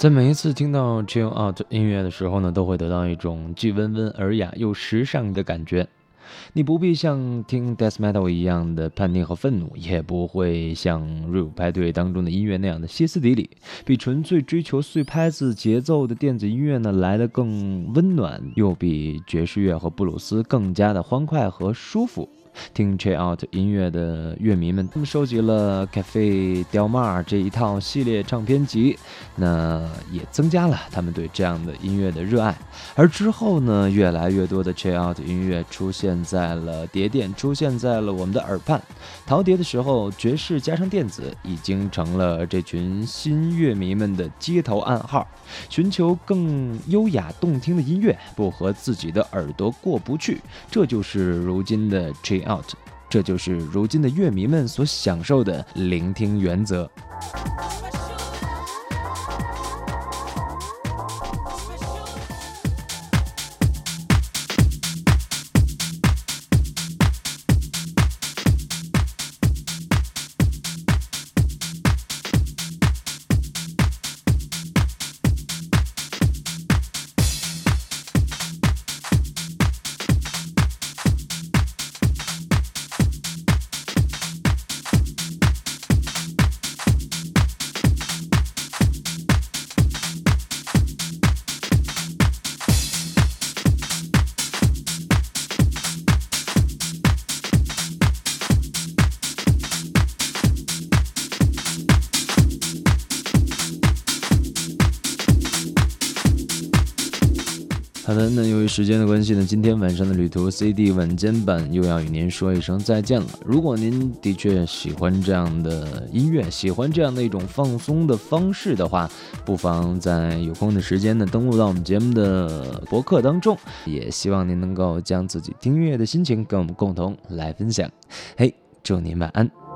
在每一次听到 chill out 音乐的时候呢，都会得到一种既温文尔雅又时尚的感觉。你不必像听 death metal 一样的叛逆和愤怒，也不会像 rave 派对当中的音乐那样的歇斯底里，比纯粹追求碎拍子节奏的电子音乐呢来得更温暖，又比爵士乐和布鲁斯更加的欢快和舒服。听 chill out 音乐的乐迷们，他们收集了 Cafe Del Mar 这一套系列唱片集，那也增加了他们对这样的音乐的热爱。而之后呢，越来越多的 chill out 音乐出现在了碟店，出现在了我们的耳畔。淘碟的时候，爵士加上电子已经成了这群新乐迷们的街头暗号。寻求更优雅动听的音乐，不和自己的耳朵过不去，这就是如今的 chill out，这就是如今的乐迷们所享受的聆听原则。好的，那由于时间的关系呢，今天晚上的旅途 CD 晚间版又要与您说一声再见了。如果您的确喜欢这样的音乐，喜欢这样的一种放松的方式的话，不妨在有空的时间呢，登录到我们节目的博客当中。也希望您能够将自己听音乐的心情跟我们共同来分享。嘿，祝您晚安。